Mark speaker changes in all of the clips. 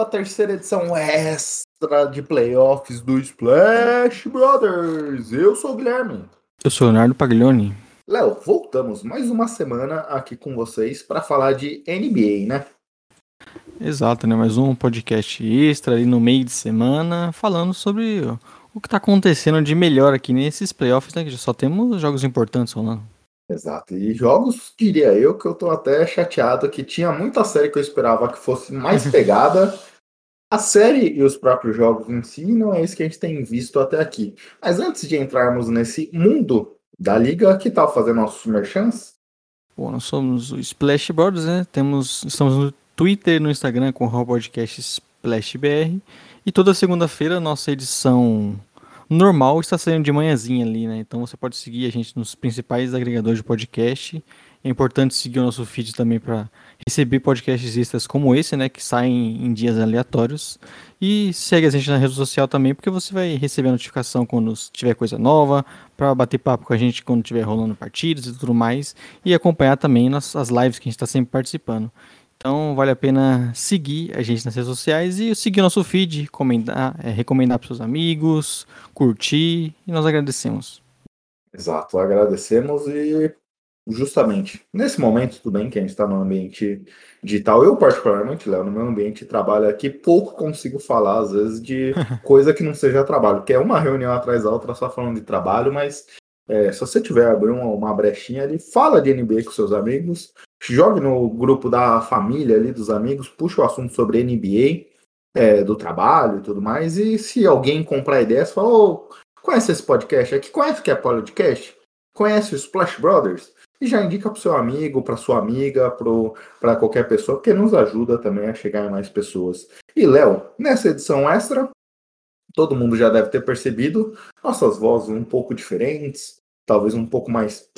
Speaker 1: a terceira edição extra de playoffs do Splash Brothers. Eu sou o Guilherme.
Speaker 2: Eu sou Leonardo Paglioni.
Speaker 1: Léo, voltamos mais uma semana aqui com vocês para falar de NBA, né?
Speaker 2: Exato, né? Mais um podcast extra ali no meio de semana, falando sobre o que está acontecendo de melhor aqui nesses playoffs, né? Que já só temos jogos importantes rolando.
Speaker 1: Exato. E jogos, diria eu, que eu tô até chateado que tinha muita série que eu esperava que fosse mais pegada. A série e os próprios jogos em si não é isso que a gente tem visto até aqui. Mas antes de entrarmos nesse mundo da liga, que tal fazer nossos merchants?
Speaker 2: Bom, nós somos o Splash Brothers, né? Temos, estamos no Twitter e no Instagram com o podcast SplashBR. E toda segunda-feira nossa edição normal está saindo de manhãzinha ali, né? Então você pode seguir a gente nos principais agregadores de podcast. É importante seguir o nosso feed também para receber podcasts extras como esse, né? Que saem em dias aleatórios. E segue a gente na rede social também, porque você vai receber a notificação quando tiver coisa nova, para bater papo com a gente quando estiver rolando partidas e tudo mais. E acompanhar também as lives que a gente está sempre participando. Então vale a pena seguir a gente nas redes sociais e seguir nosso feed, comentar, é, recomendar para seus amigos, curtir e nós agradecemos.
Speaker 1: Exato, agradecemos e justamente nesse momento, tudo bem que a gente está no ambiente digital, eu particularmente, Léo, no meu ambiente de trabalho aqui, pouco consigo falar às vezes de coisa que não seja trabalho, que é uma reunião atrás da outra só falando de trabalho, mas é, se você tiver abrir uma, uma brechinha ali, fala de NBA com seus amigos, jogue no grupo da família ali, dos amigos, puxa o assunto sobre NBA, é, do trabalho e tudo mais, e se alguém comprar ideias, fala, oh, conhece esse podcast aqui? Conhece o que é podcast? Conhece o Splash Brothers? E já indica pro seu amigo, para sua amiga, para qualquer pessoa, porque nos ajuda também a chegar em mais pessoas. E Léo, nessa edição extra, todo mundo já deve ter percebido nossas vozes um pouco diferentes, talvez um pouco mais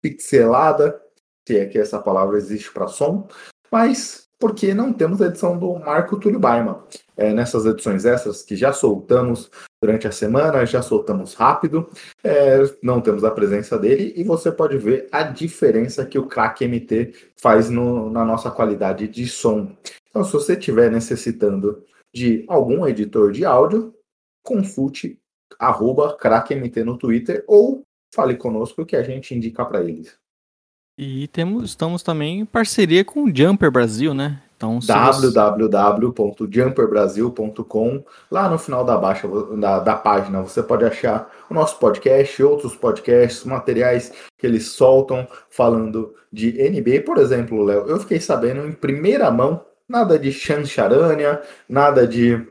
Speaker 1: pixelada, se é que essa palavra existe para som, mas porque não temos a edição do Marco Túlio Baima. É, nessas edições extras que já soltamos durante a semana, já soltamos rápido, é, não temos a presença dele e você pode ver a diferença que o crack MT faz no, na nossa qualidade de som. Então, se você estiver necessitando de algum editor de áudio, consulte arroba crackmt no Twitter ou fale conosco que a gente indica para eles.
Speaker 2: E temos, estamos também em parceria com o Jumper Brasil, né?
Speaker 1: Então, www.jumperbrasil.com. Lá no final da, baixa, da, da, página você pode achar o nosso podcast, outros podcasts, materiais que eles soltam falando de NBA. Por exemplo, Léo, eu fiquei sabendo em primeira mão, nada de Chancharania, nada de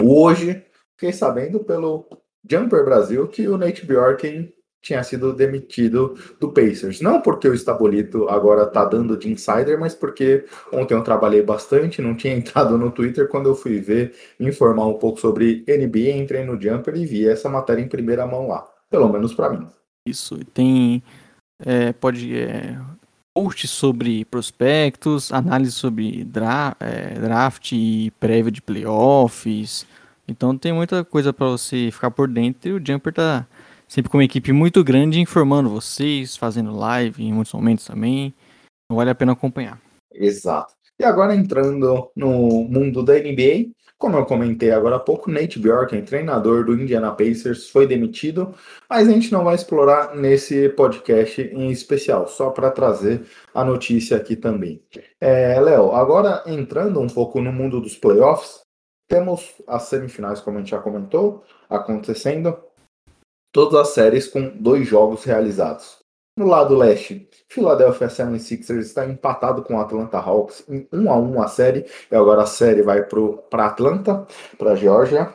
Speaker 1: hoje. Fiquei sabendo pelo Jumper Brasil que o Nate Bjorken tinha sido demitido do Pacers. Não porque o Estabolito agora tá dando de insider, mas porque ontem eu trabalhei bastante, não tinha entrado no Twitter quando eu fui ver, informar um pouco sobre NBA, entrei no Jumper e vi essa matéria em primeira mão lá, pelo menos para mim.
Speaker 2: Isso, tem é, pode é, post sobre prospectos, análise sobre dra é, draft e prévia de playoffs. Então tem muita coisa para você ficar por dentro e o Jumper tá sempre com uma equipe muito grande informando vocês, fazendo live em muitos momentos também. Então vale a pena acompanhar.
Speaker 1: Exato. E agora entrando no mundo da NBA, como eu comentei agora há pouco, Nate Bjorken, treinador do Indiana Pacers, foi demitido, mas a gente não vai explorar nesse podcast em especial, só para trazer a notícia aqui também. É, Léo, agora entrando um pouco no mundo dos playoffs, temos as semifinais, como a gente já comentou, acontecendo todas as séries com dois jogos realizados. No lado leste, Philadelphia 76ers está empatado com Atlanta Hawks em 1 a 1 a série, e agora a série vai para Atlanta, para a Geórgia.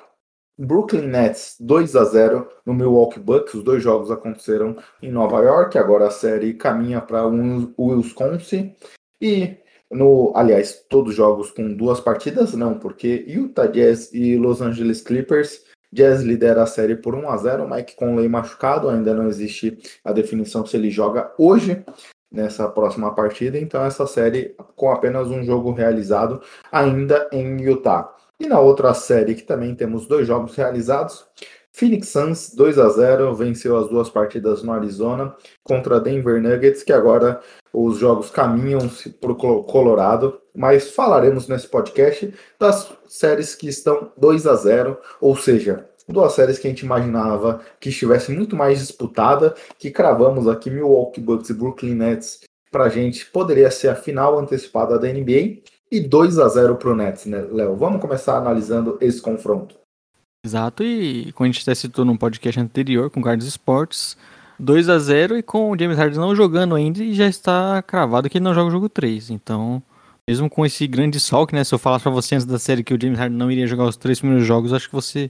Speaker 1: Brooklyn Nets 2 a 0 no Milwaukee Bucks. Os dois jogos aconteceram em Nova York. Agora a série caminha para o Wisconsin. E no, aliás, todos jogos com duas partidas, não, porque Utah Jazz e Los Angeles Clippers. Jazz lidera a série por 1 a 0 Mike Conley machucado, ainda não existe a definição se ele joga hoje nessa próxima partida, então essa série com apenas um jogo realizado ainda em Utah. E na outra série que também temos dois jogos realizados, Phoenix Suns 2 a 0 venceu as duas partidas no Arizona contra Denver Nuggets, que agora os jogos caminham-se para o Colorado, mas falaremos nesse podcast das séries que estão 2 a 0, ou seja, duas séries que a gente imaginava que estivesse muito mais disputada, que cravamos aqui Milwaukee Bucks e Brooklyn Nets para a gente poderia ser a final antecipada da NBA e 2 a 0 para o Nets, né, Léo? Vamos começar analisando esse confronto.
Speaker 2: Exato, e como a gente até citou num podcast anterior com o Carlos Esportes, 2 a 0 e com o James Harden não jogando ainda e já está cravado que ele não joga o jogo 3. Então, mesmo com esse grande salto, né? Se eu falasse para você antes da série que o James Harden não iria jogar os três primeiros jogos, acho que você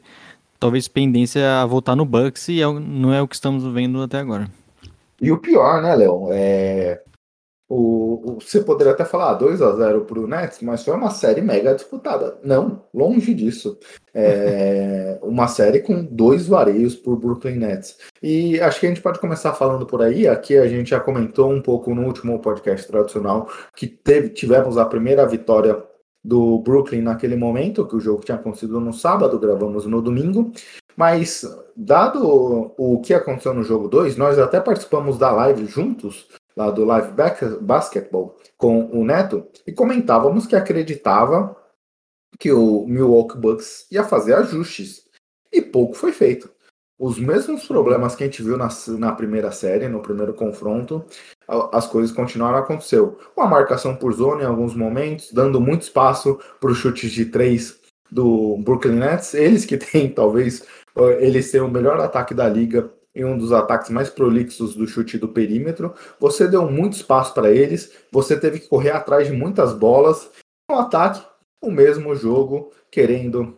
Speaker 2: talvez pendência a voltar no Bucks e é não é o que estamos vendo até agora.
Speaker 1: E o pior, né, Léo? É... O, o, você poderia até falar 2 a 0 para o Nets, mas foi uma série mega disputada. Não, longe disso. É uma série com dois vareios por Brooklyn Nets. E acho que a gente pode começar falando por aí. Aqui a gente já comentou um pouco no último podcast tradicional que teve, tivemos a primeira vitória do Brooklyn naquele momento, que o jogo tinha acontecido no sábado, gravamos no domingo. Mas, dado o que aconteceu no jogo 2, nós até participamos da live juntos lá do Live Basketball com o Neto e comentávamos que acreditava que o Milwaukee Bucks ia fazer ajustes e pouco foi feito. Os mesmos problemas que a gente viu na, na primeira série, no primeiro confronto, as coisas continuaram a acontecer. Uma marcação por zona em alguns momentos, dando muito espaço para os chutes de três do Brooklyn Nets. Eles que têm, talvez, eles têm o melhor ataque da liga em um dos ataques mais prolixos do chute do perímetro. Você deu muito espaço para eles, você teve que correr atrás de muitas bolas. No ataque, o mesmo jogo, querendo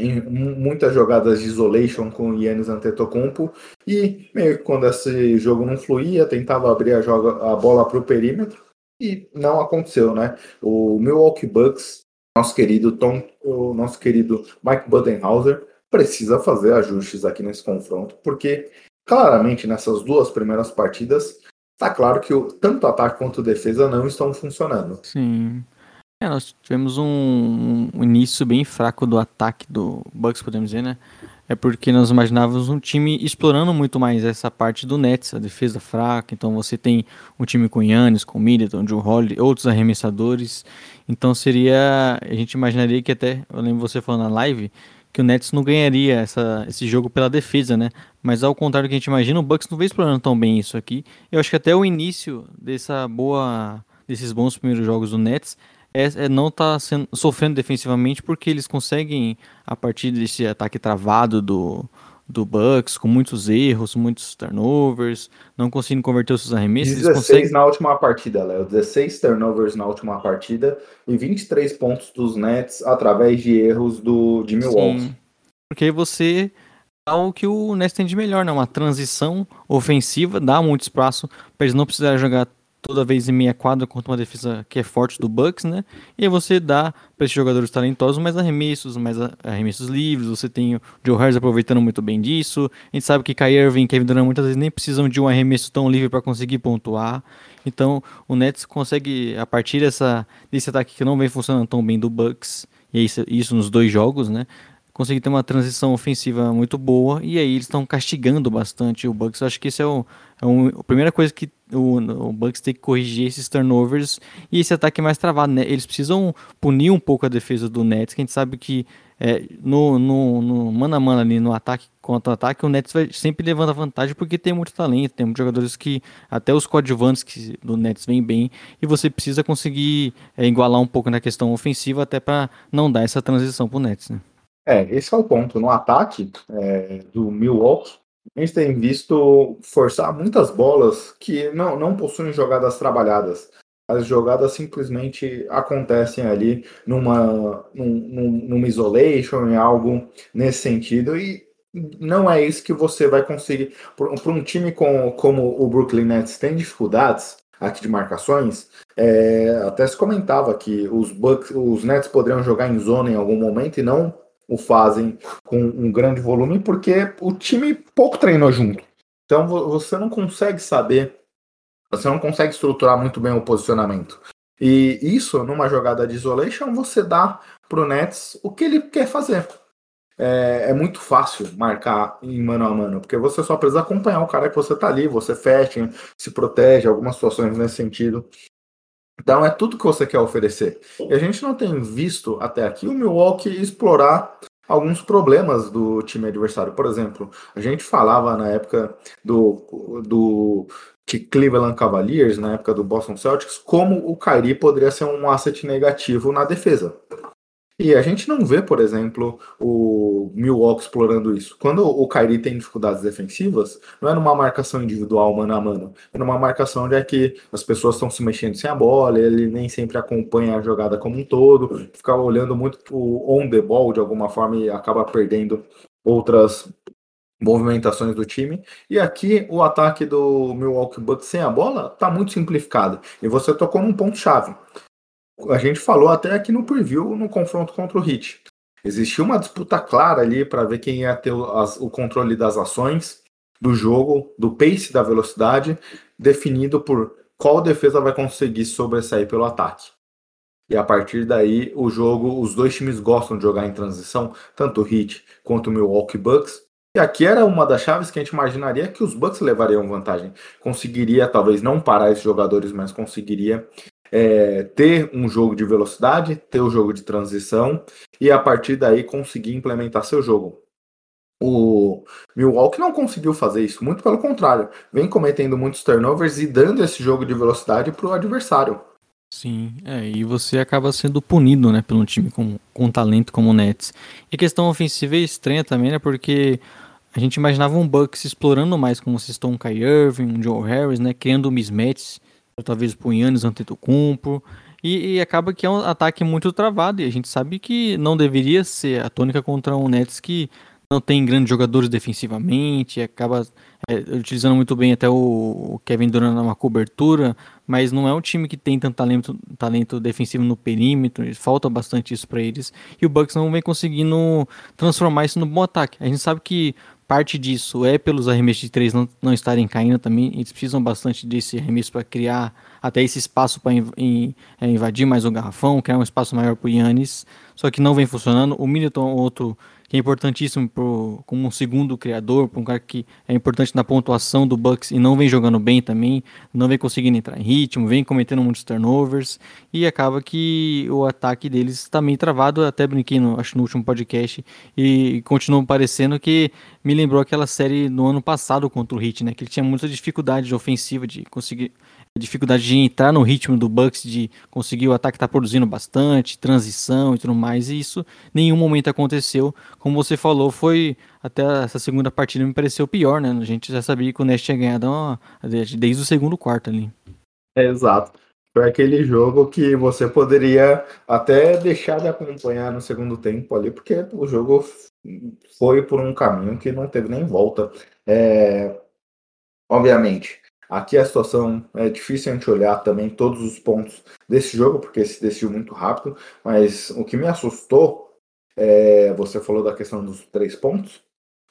Speaker 1: em muitas jogadas de isolation com o Yannis Antetokounmpo e meio que quando esse jogo não fluía, tentava abrir a, joga, a bola para o perímetro e não aconteceu, né? O Milwaukee Bucks, nosso querido Tom, o nosso querido Mike Budenhauser, precisa fazer ajustes aqui nesse confronto, porque claramente nessas duas primeiras partidas está claro que o, tanto ataque quanto defesa não estão funcionando.
Speaker 2: Sim. É, nós tivemos um, um, início bem fraco do ataque do Bucks, podemos dizer, né? É porque nós imaginávamos um time explorando muito mais essa parte do Nets, a defesa fraca. Então você tem um time com Yannis, com Middleton, Joe Holly, outros arremessadores. Então seria, a gente imaginaria que até, eu lembro você falando na live, que o Nets não ganharia essa, esse jogo pela defesa, né? Mas ao contrário do que a gente imagina, o Bucks não vem explorando tão bem isso aqui. Eu acho que até o início dessa boa, desses bons primeiros jogos do Nets é, é não tá sendo, sofrendo defensivamente porque eles conseguem a partir desse ataque travado do do Bucks, com muitos erros, muitos turnovers, não conseguindo converter os seus arremessos.
Speaker 1: 16 conseguem... na última partida, Léo. 16 turnovers na última partida e 23 pontos dos Nets através de erros do, de Milwaukee. Sim,
Speaker 2: porque você dá o que o Nets tem de melhor, né? Uma transição ofensiva, dá muito espaço para eles não precisarem jogar toda vez em meia quadra contra uma defesa que é forte do Bucks, né? E aí você dá para esses jogadores talentosos mais arremessos, mais arremessos livres. Você tem o Joe Harris aproveitando muito bem disso. A gente sabe que Kyrie Irving e Kevin Durant muitas vezes nem precisam de um arremesso tão livre para conseguir pontuar. Então o Nets consegue a partir dessa desse ataque que não vem funcionando tão bem do Bucks e isso, isso nos dois jogos, né? Conseguir ter uma transição ofensiva muito boa e aí eles estão castigando bastante o Bucks. Eu acho que isso é, o, é um, a primeira coisa que o, o Bucks tem que corrigir esses turnovers e esse ataque mais travado, né? Eles precisam punir um pouco a defesa do Nets, que a gente sabe que é, no, no, no mano a mano ali, no ataque contra ataque, o Nets vai sempre levando a vantagem porque tem muito talento, tem muitos jogadores que até os coadjuvantes que do Nets vêm bem e você precisa conseguir é, igualar um pouco na questão ofensiva até para não dar essa transição pro Nets, né?
Speaker 1: É, esse é o ponto. No ataque é, do Milwaukee, a gente tem visto forçar muitas bolas que não, não possuem jogadas trabalhadas. as jogadas simplesmente acontecem ali numa, num, numa isolation, em algo nesse sentido, e não é isso que você vai conseguir. Para um time com, como o Brooklyn Nets tem dificuldades aqui de marcações, é, até se comentava que os, Bucks, os Nets poderiam jogar em zona em algum momento e não o fazem com um grande volume, porque o time pouco treinou junto. Então você não consegue saber, você não consegue estruturar muito bem o posicionamento. E isso, numa jogada de isolation, você dá pro Nets o que ele quer fazer. É, é, muito fácil marcar em mano a mano, porque você só precisa acompanhar o cara que você tá ali, você fecha, se protege, algumas situações nesse sentido. Então é tudo que você quer oferecer. E a gente não tem visto até aqui o Milwaukee explorar alguns problemas do time adversário. Por exemplo, a gente falava na época do, do Cleveland Cavaliers, na época do Boston Celtics, como o Kyrie poderia ser um asset negativo na defesa. E a gente não vê, por exemplo, o Milwaukee explorando isso. Quando o Kyrie tem dificuldades defensivas, não é numa marcação individual mano a mano, é numa marcação onde é que as pessoas estão se mexendo sem a bola, ele nem sempre acompanha a jogada como um todo, fica olhando muito o on the ball de alguma forma e acaba perdendo outras movimentações do time. E aqui o ataque do Milwaukee Bucks sem a bola está muito simplificado. E você tocou num ponto chave a gente falou até aqui no preview no confronto contra o Heat. Existia uma disputa clara ali para ver quem ia ter o, as, o controle das ações do jogo, do pace da velocidade, definido por qual defesa vai conseguir sobressair pelo ataque. E a partir daí, o jogo, os dois times gostam de jogar em transição, tanto o Heat quanto o Milwaukee Bucks. E aqui era uma das chaves que a gente imaginaria que os Bucks levariam vantagem. Conseguiria, talvez, não parar esses jogadores, mas conseguiria é, ter um jogo de velocidade, ter o um jogo de transição e a partir daí conseguir implementar seu jogo. O Milwaukee não conseguiu fazer isso, muito pelo contrário, vem cometendo muitos turnovers e dando esse jogo de velocidade para o adversário.
Speaker 2: Sim, é, e você acaba sendo punido, né, pelo time com, com talento como o Nets. E questão ofensiva é estranha também, né, porque a gente imaginava um Bucks explorando mais, como vocês estão um Kai Irving, um Joe Harris, né, criando mismatches talvez pro Yannis Antetokounmpo, e, e acaba que é um ataque muito travado, e a gente sabe que não deveria ser a tônica contra um Nets que não tem grandes jogadores defensivamente, acaba é, utilizando muito bem até o, o Kevin Durant numa cobertura, mas não é um time que tem tanto talento, talento defensivo no perímetro, falta bastante isso para eles, e o Bucks não vem conseguindo transformar isso no bom ataque. A gente sabe que parte disso é pelos arremessos de três não, não estarem caindo também. Eles precisam bastante desse arremesso para criar até esse espaço para é, invadir mais o garrafão, criar um espaço maior para o Yannis. Só que não vem funcionando. O Middleton, outro que é importantíssimo pro, como um segundo criador, para um cara que é importante na pontuação do Bucks e não vem jogando bem também, não vem conseguindo entrar em ritmo, vem cometendo muitos turnovers e acaba que o ataque deles está meio travado. Até brinquei, no, acho no último podcast e continuou parecendo que me lembrou aquela série no ano passado contra o Heat, né? Que ele tinha muita dificuldade de ofensiva de conseguir dificuldade de entrar no ritmo do Bucks, de conseguir o ataque estar tá produzindo bastante, transição e tudo mais, e isso nenhum momento aconteceu. Como você falou, foi até essa segunda partida me pareceu pior, né? A gente já sabia que o Nest tinha ganhado desde o segundo quarto ali.
Speaker 1: É, exato. Foi aquele jogo que você poderia até deixar de acompanhar no segundo tempo ali, porque o jogo foi por um caminho que não teve nem volta. É... Obviamente, Aqui a situação é difícil a gente olhar também todos os pontos desse jogo, porque se decidiu muito rápido, mas o que me assustou, é, você falou da questão dos três pontos,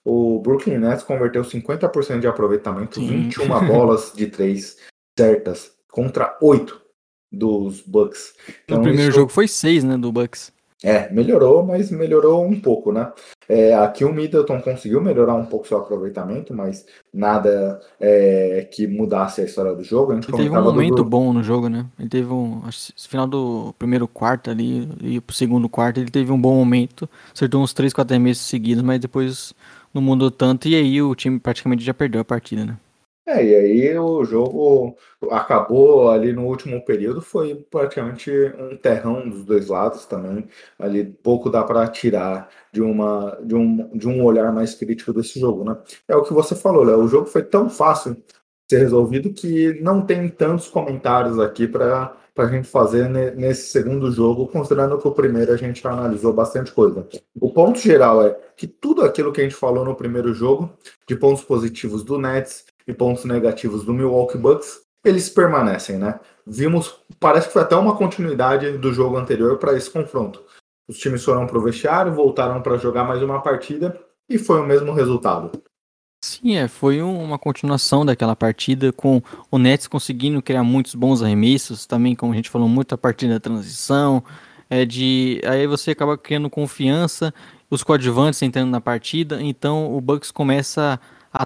Speaker 1: o Brooklyn Nets converteu 50% de aproveitamento, Sim. 21 bolas de três certas, contra 8 dos Bucks.
Speaker 2: Então, no primeiro isso... jogo foi 6, né, do Bucks.
Speaker 1: É, melhorou, mas melhorou um pouco, né? É, aqui o Middleton conseguiu melhorar um pouco seu aproveitamento, mas nada é, que mudasse a história do jogo.
Speaker 2: ele teve um momento bom no jogo, né? Ele teve um. Acho, final do primeiro quarto ali, e pro segundo quarto, ele teve um bom momento. Acertou uns 3, 4 meses seguidos, mas depois não mudou tanto, e aí o time praticamente já perdeu a partida, né?
Speaker 1: É, e aí o jogo acabou ali no último período, foi praticamente um terrão dos dois lados também. Ali pouco dá para tirar de, uma, de, um, de um olhar mais crítico desse jogo, né? É o que você falou, Léo, o jogo foi tão fácil ser resolvido que não tem tantos comentários aqui para a gente fazer nesse segundo jogo, considerando que o primeiro a gente analisou bastante coisa. O ponto geral é que tudo aquilo que a gente falou no primeiro jogo, de pontos positivos do Nets e pontos negativos do Milwaukee Bucks, eles permanecem, né? Vimos, parece que foi até uma continuidade do jogo anterior para esse confronto. Os times foram para o vestiário, voltaram para jogar mais uma partida e foi o mesmo resultado.
Speaker 2: Sim, é, foi uma continuação daquela partida com o Nets conseguindo criar muitos bons arremessos, também como a gente falou muito a partir da transição, é de aí você acaba criando confiança, os coadjuvantes entrando na partida, então o Bucks começa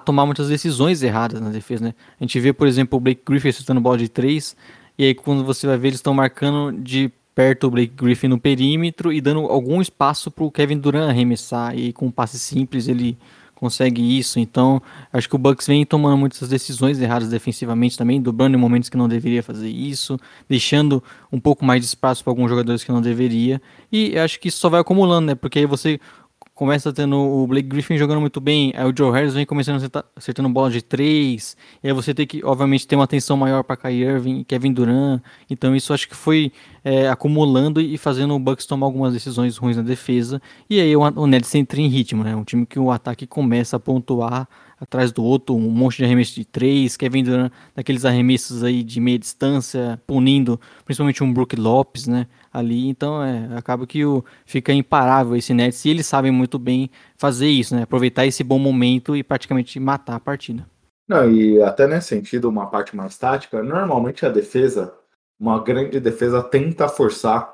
Speaker 2: tomar muitas decisões erradas na defesa, né? A gente vê, por exemplo, o Blake Griffin chutando bola de três, e aí quando você vai ver eles estão marcando de perto o Blake Griffin no perímetro e dando algum espaço para o Kevin Durant arremessar, e com um passe simples ele consegue isso. Então, acho que o Bucks vem tomando muitas decisões erradas defensivamente também, dobrando em momentos que não deveria fazer isso, deixando um pouco mais de espaço para alguns jogadores que não deveria. E acho que isso só vai acumulando, né? Porque aí você começa tendo o Blake Griffin jogando muito bem, aí o Joe Harris vem começando a acertar, acertando bola de três, e aí você tem que, obviamente, ter uma atenção maior para Kyrie Irving e Kevin Durant, então isso acho que foi é, acumulando e fazendo o Bucks tomar algumas decisões ruins na defesa, e aí o, o Nets entra em ritmo, né, um time que o ataque começa a pontuar atrás do outro, um monte de arremesso de três, Kevin Durant daqueles arremessos aí de meia distância, punindo principalmente um Brook Lopes, né, ali, então é, acaba que o, fica imparável esse Nets, e eles sabem muito bem fazer isso, né, aproveitar esse bom momento e praticamente matar a partida.
Speaker 1: Não, e até nesse sentido, uma parte mais tática, normalmente a defesa, uma grande defesa tenta forçar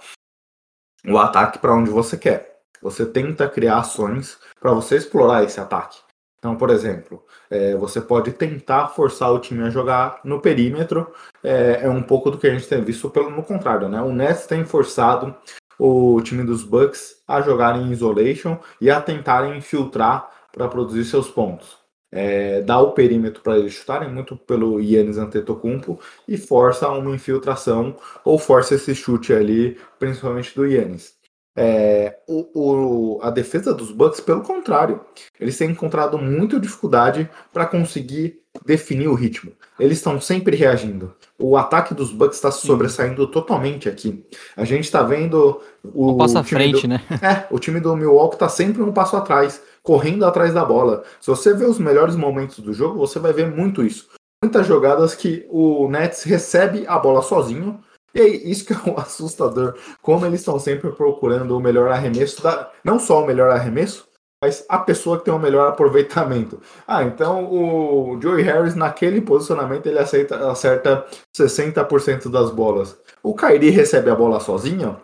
Speaker 1: o ataque para onde você quer. Você tenta criar ações para você explorar esse ataque. Então, por exemplo, é, você pode tentar forçar o time a jogar no perímetro. É, é, um pouco do que a gente tem visto pelo no contrário, né? O Nets tem forçado o time dos Bucks a jogar em isolation e a tentarem infiltrar para produzir seus pontos. É, dá o perímetro para eles chutarem muito pelo Yannis Antetokounmpo e força uma infiltração ou força esse chute ali, principalmente do Yannis. É, o, o, a defesa dos Bucks, pelo contrário, eles têm encontrado muita dificuldade para conseguir definir o ritmo. Eles estão sempre reagindo. O ataque dos Bucks está sobressaindo totalmente aqui. A gente está vendo o.
Speaker 2: Um passo à frente,
Speaker 1: do,
Speaker 2: né?
Speaker 1: É, o time do Milwaukee está sempre um passo atrás, correndo atrás da bola. Se você ver os melhores momentos do jogo, você vai ver muito isso. Muitas jogadas que o Nets recebe a bola sozinho e aí, isso que é o assustador, como eles estão sempre procurando o melhor arremesso, da, não só o melhor arremesso, mas a pessoa que tem o melhor aproveitamento. Ah, então o Joey Harris naquele posicionamento ele aceita, acerta 60% das bolas. O Kyrie recebe a bola sozinho,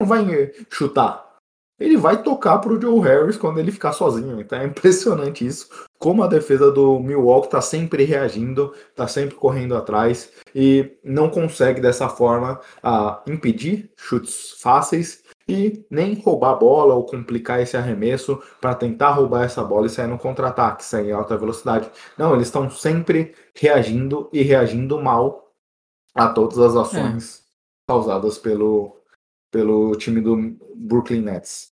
Speaker 1: não vai chutar, ele vai tocar para o Joe Harris quando ele ficar sozinho. Então é impressionante isso. Como a defesa do Milwaukee está sempre reagindo, está sempre correndo atrás e não consegue dessa forma impedir chutes fáceis e nem roubar a bola ou complicar esse arremesso para tentar roubar essa bola e sair no contra-ataque, sair em alta velocidade. Não, eles estão sempre reagindo e reagindo mal a todas as ações é. causadas pelo, pelo time do Brooklyn Nets.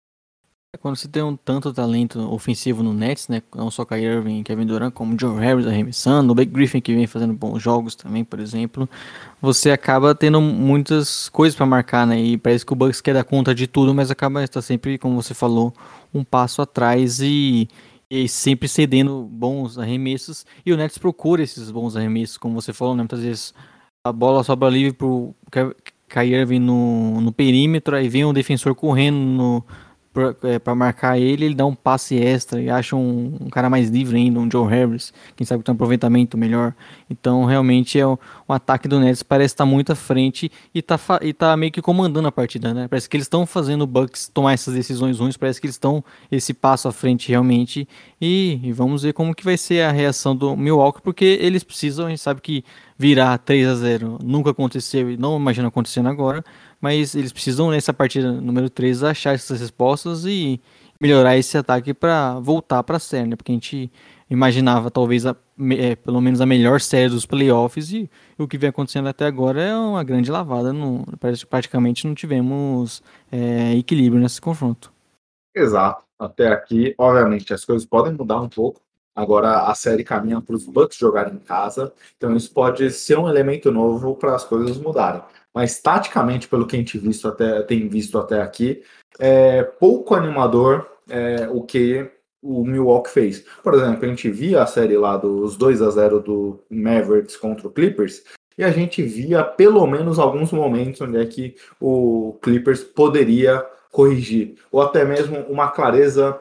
Speaker 2: É, quando você tem um tanto talento ofensivo no Nets, né? Não só Kyrie Irving e Kevin Durant, como Joe Harris arremessando, o Blake Griffin que vem fazendo bons jogos também, por exemplo, você acaba tendo muitas coisas para marcar, né? E parece que o Bucks quer dar conta de tudo, mas acaba estar sempre, como você falou, um passo atrás e, e sempre cedendo bons arremessos. E o Nets procura esses bons arremessos, como você falou, né? Muitas vezes a bola sobra livre pro Kyrie Irving no, no perímetro, aí vem um defensor correndo no para é, marcar ele, ele dá um passe extra e acha um, um, cara mais livre ainda, um Joe Harris, quem sabe tem um aproveitamento melhor. Então, realmente, é o, o ataque do Nets parece estar muito à frente e tá, e tá meio que comandando a partida, né? Parece que eles estão fazendo o Bucks tomar essas decisões ruins, parece que eles estão esse passo à frente realmente. E, e, vamos ver como que vai ser a reação do Milwaukee, porque eles precisam, a gente sabe que virar 3 a 0 nunca aconteceu e não imagina acontecendo agora, mas eles precisam nessa partida número 3 achar essas respostas e melhorar esse ataque para voltar para a série, né? Porque a gente imaginava talvez a, é, pelo menos a melhor série dos playoffs e o que vem acontecendo até agora é uma grande lavada. No, praticamente não tivemos é, equilíbrio nesse confronto.
Speaker 1: Exato. Até aqui, obviamente, as coisas podem mudar um pouco. Agora a série caminha para os Bucks jogarem em casa, então isso pode ser um elemento novo para as coisas mudarem. Mas taticamente, pelo que a gente visto até, tem visto até aqui, é pouco animador é, o que o Milwaukee fez. Por exemplo, a gente via a série lá dos 2 a 0 do Mavericks contra o Clippers, e a gente via pelo menos alguns momentos onde é que o Clippers poderia corrigir, ou até mesmo uma clareza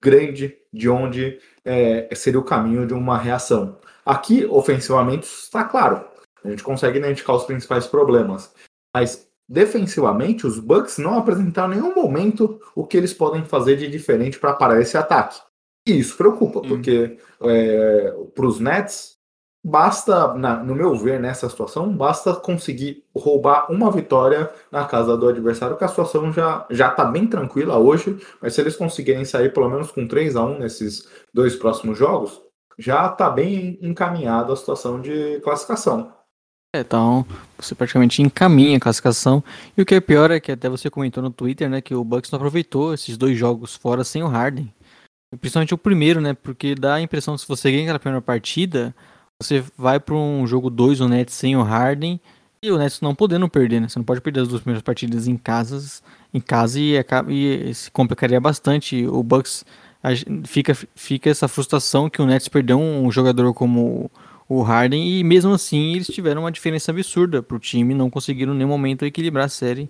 Speaker 1: grande de onde é, seria o caminho de uma reação. Aqui, ofensivamente, está claro. A gente consegue identificar os principais problemas. Mas defensivamente, os Bucks não apresentaram em nenhum momento o que eles podem fazer de diferente para parar esse ataque. E isso preocupa, hum. porque é, para os Nets, basta, na, no meu ver, nessa situação, basta conseguir roubar uma vitória na casa do adversário, que a situação já já está bem tranquila hoje, mas se eles conseguirem sair pelo menos com 3 a 1 nesses dois próximos jogos, já está bem encaminhada a situação de classificação.
Speaker 2: É, então, você praticamente encaminha a classificação. E o que é pior é que até você comentou no Twitter, né, que o Bucks não aproveitou esses dois jogos fora sem o Harden. Principalmente o primeiro, né, porque dá a impressão que se você ganha aquela primeira partida, você vai para um jogo 2, o Nets sem o Harden, e o Nets não podendo perder, né? Você não pode perder as duas primeiras partidas em, casas, em casa e, e se complicaria bastante. O Bucks fica, fica essa frustração que o Nets perdeu um jogador como o Harden e mesmo assim eles tiveram uma diferença absurda para o time, não conseguiram em nenhum momento equilibrar a série.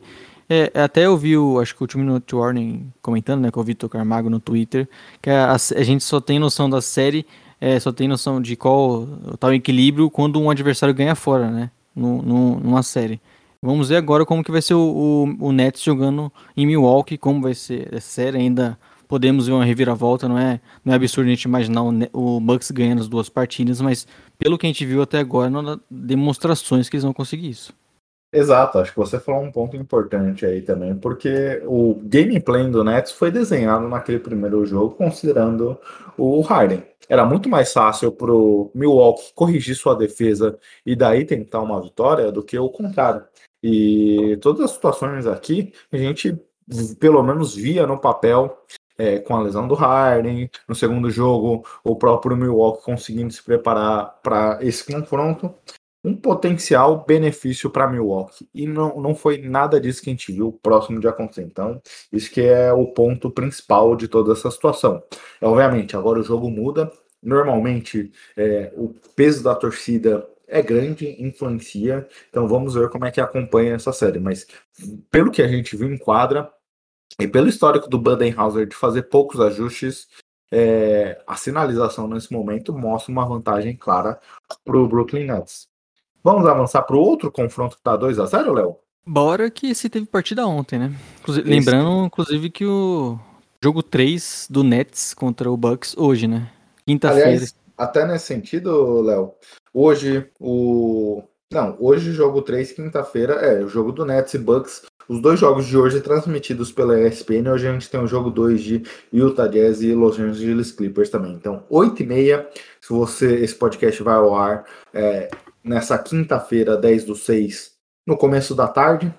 Speaker 2: É, até eu vi, o, acho que o Two Minute Warning comentando, né, com o Vitor Carmago no Twitter, que a, a, gente só tem noção da série é, só tem noção de qual tal equilíbrio quando um adversário ganha fora, né? No, no, numa série. Vamos ver agora como que vai ser o, o, o, Nets jogando em Milwaukee, como vai ser essa série. Ainda podemos ver uma reviravolta, não é, não é absurdo a gente imaginar o, Bucks ganhando as duas partidas, mas pelo que a gente viu até agora, não demonstrações que eles vão conseguir isso.
Speaker 1: Exato, acho que você falou um ponto importante aí também, porque o gameplay do Nets foi desenhado naquele primeiro jogo considerando o Harden. Era muito mais fácil para o Milwaukee corrigir sua defesa e daí tentar uma vitória do que o contrário. E todas as situações aqui, a gente pelo menos via no papel é, com a lesão do Harden, no segundo jogo, o próprio Milwaukee conseguindo se preparar para esse confronto um potencial benefício para Milwaukee. E não, não foi nada disso que a gente viu próximo de acontecer. Então, isso que é o ponto principal de toda essa situação. É, obviamente, agora o jogo muda. Normalmente, é, o peso da torcida é grande, influencia. Então, vamos ver como é que acompanha essa série. Mas, pelo que a gente viu em quadra, e pelo histórico do Budenhauser de fazer poucos ajustes, é, a sinalização nesse momento mostra uma vantagem clara para o Brooklyn Nets. Vamos avançar para o outro confronto que está 2 a 0 Léo?
Speaker 2: Bora que esse teve partida ontem, né? lembrando, inclusive, que o jogo 3 do Nets contra o Bucks hoje, né? Quinta-feira.
Speaker 1: Até nesse sentido, Léo, hoje o. Não, hoje jogo 3, quinta-feira, é o jogo do Nets e Bucks. Os dois jogos de hoje transmitidos pela ESPN. Hoje a gente tem o jogo 2 de Utah Jazz e Los Angeles Clippers também. Então, 8h30, se você. Esse podcast vai ao ar. É, nessa quinta-feira, 10 do 6, no começo da tarde,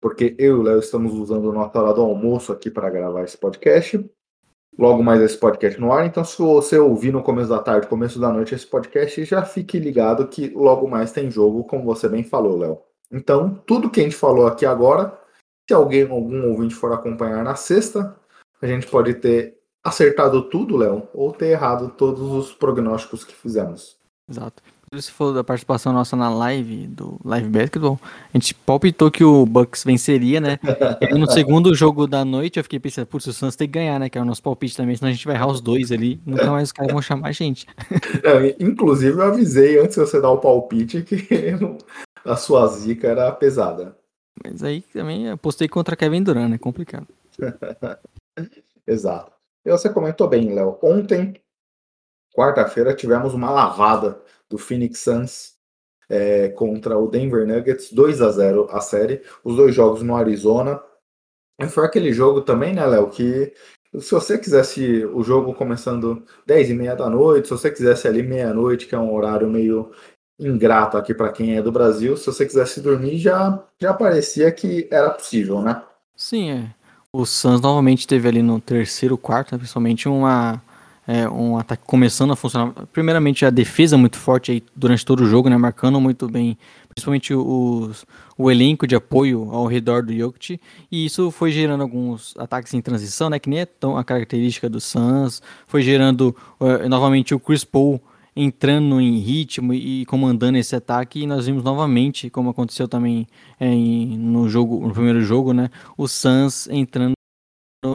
Speaker 1: porque eu e o Léo estamos usando nossa hora do almoço aqui para gravar esse podcast. Logo mais esse podcast no ar, então se você ouvir no começo da tarde, começo da noite esse podcast, já fique ligado que logo mais tem jogo, como você bem falou, Léo. Então, tudo que a gente falou aqui agora, se alguém, algum ouvinte for acompanhar na sexta, a gente pode ter acertado tudo, Léo, ou ter errado todos os prognósticos que fizemos.
Speaker 2: Exato. Você falou da participação nossa na live do Live Basketball. A gente palpitou que o Bucks venceria, né? E no segundo jogo da noite eu fiquei pensando, putz, o Suns tem que ganhar, né? Que é o nosso palpite também, senão a gente vai errar os dois ali. Nunca mais os caras vão chamar a gente.
Speaker 1: inclusive, eu avisei antes de você dar o palpite que a sua zica era pesada.
Speaker 2: Mas aí também apostei contra Kevin Durant, é complicado.
Speaker 1: Exato. E você comentou bem, Léo. Ontem, quarta-feira, tivemos uma lavada do Phoenix Suns é, contra o Denver Nuggets, 2 a 0 a série, os dois jogos no Arizona. Foi aquele jogo também, né, Léo, que se você quisesse o jogo começando 10 e meia da noite, se você quisesse ali meia-noite, que é um horário meio ingrato aqui para quem é do Brasil, se você quisesse dormir, já, já parecia que era possível, né?
Speaker 2: Sim, é. O Suns novamente teve ali no terceiro quarto, né, principalmente uma é, um ataque começando a funcionar. Primeiramente, a defesa muito forte aí durante todo o jogo, né? Marcando muito bem, principalmente os, o elenco de apoio ao redor do Jokic. E isso foi gerando alguns ataques em transição, né? Que nem é tão a característica do Suns. Foi gerando uh, novamente o Chris Paul entrando em ritmo e comandando esse ataque. E nós vimos novamente, como aconteceu também é, em, no jogo, no primeiro jogo, né? O Suns entrando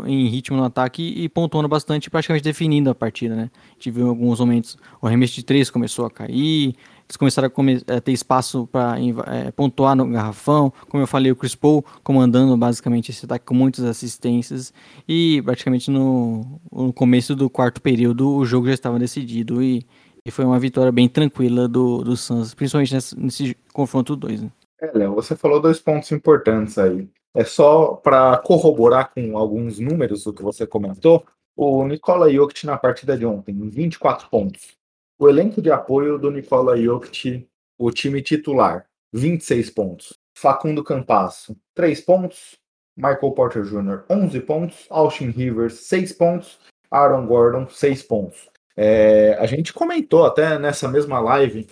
Speaker 2: em ritmo no ataque e pontuando bastante, praticamente definindo a partida, né? Tive alguns momentos, o arremesso de três começou a cair, eles começaram a, come a ter espaço para é, pontuar no garrafão, como eu falei, o Chris Paul comandando basicamente esse ataque com muitas assistências e praticamente no, no começo do quarto período o jogo já estava decidido e, e foi uma vitória bem tranquila do, do Suns, principalmente nesse, nesse confronto 2. Né?
Speaker 1: É, Léo, você falou dois pontos importantes aí. É só para corroborar com alguns números do que você comentou. O Nikola Jokic na partida de ontem, 24 pontos. O elenco de apoio do Nikola Jokic, o time titular, 26 pontos. Facundo Campasso, 3 pontos. Michael Porter Jr., 11 pontos. Austin Rivers, 6 pontos. Aaron Gordon, 6 pontos. É, a gente comentou até nessa mesma live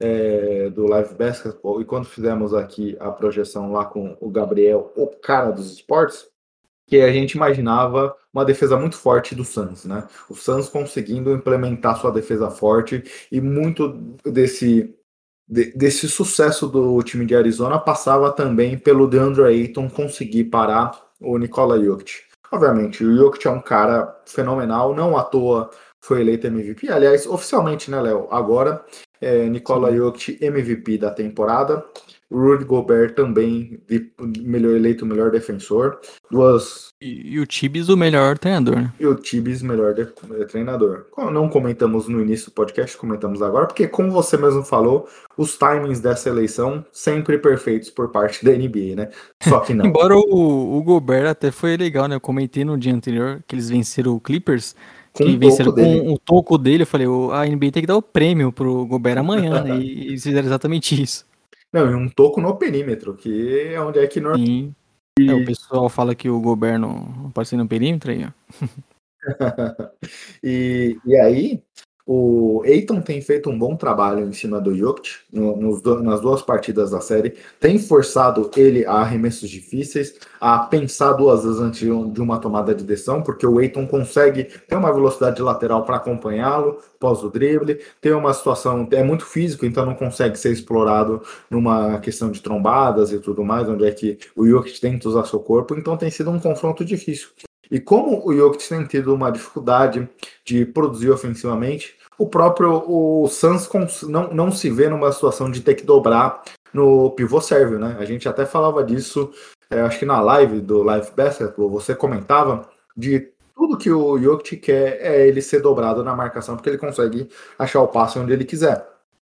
Speaker 1: é, do Live Basketball, e quando fizemos aqui a projeção lá com o Gabriel, o cara dos esportes, que a gente imaginava uma defesa muito forte do Suns, né? O Suns conseguindo implementar sua defesa forte e muito desse de, desse sucesso do time de Arizona passava também pelo DeAndre Ayton conseguir parar o Nikola Jokic. Obviamente, o Jokic é um cara fenomenal, não à toa foi eleito MVP. Aliás, oficialmente, né, Léo? Agora é, Nikola Jokic MVP da temporada. Rudy Gobert também de melhor eleito melhor defensor. Duas.
Speaker 2: E, e o Tibis o melhor treinador, né?
Speaker 1: E o Tibis melhor de, eh, treinador. Não comentamos no início do podcast, comentamos agora, porque como você mesmo falou, os timings dessa eleição sempre perfeitos por parte da NBA, né? Só que não.
Speaker 2: Embora o, o Gobert até foi legal, né? Eu comentei no dia anterior que eles venceram o Clippers com que venceram com o toco dele. Eu falei, a NBA tem que dar o prêmio pro Gobert amanhã, né? E fizeram exatamente isso.
Speaker 1: Não, e um toco no perímetro, que é onde é que.
Speaker 2: Sim. E... É, o pessoal fala que o Gobert não aparece no perímetro aí, ó.
Speaker 1: e, e aí, o Eiton tem feito um bom trabalho em cima do Jokic nas duas partidas da série, tem forçado ele a arremessos difíceis, a pensar duas vezes antes de uma tomada de decisão, porque o Eiton consegue ter uma velocidade lateral para acompanhá-lo pós o drible, tem uma situação, é muito físico, então não consegue ser explorado numa questão de trombadas e tudo mais, onde é que o Jokic tenta usar seu corpo, então tem sido um confronto difícil. E como o Jokic tem tido uma dificuldade de produzir ofensivamente, o próprio o Suns não, não se vê numa situação de ter que dobrar no pivô sérvio, né? A gente até falava disso, é, acho que na live do Live Basketball, você comentava de tudo que o Jokic quer é ele ser dobrado na marcação, porque ele consegue achar o passe onde ele quiser.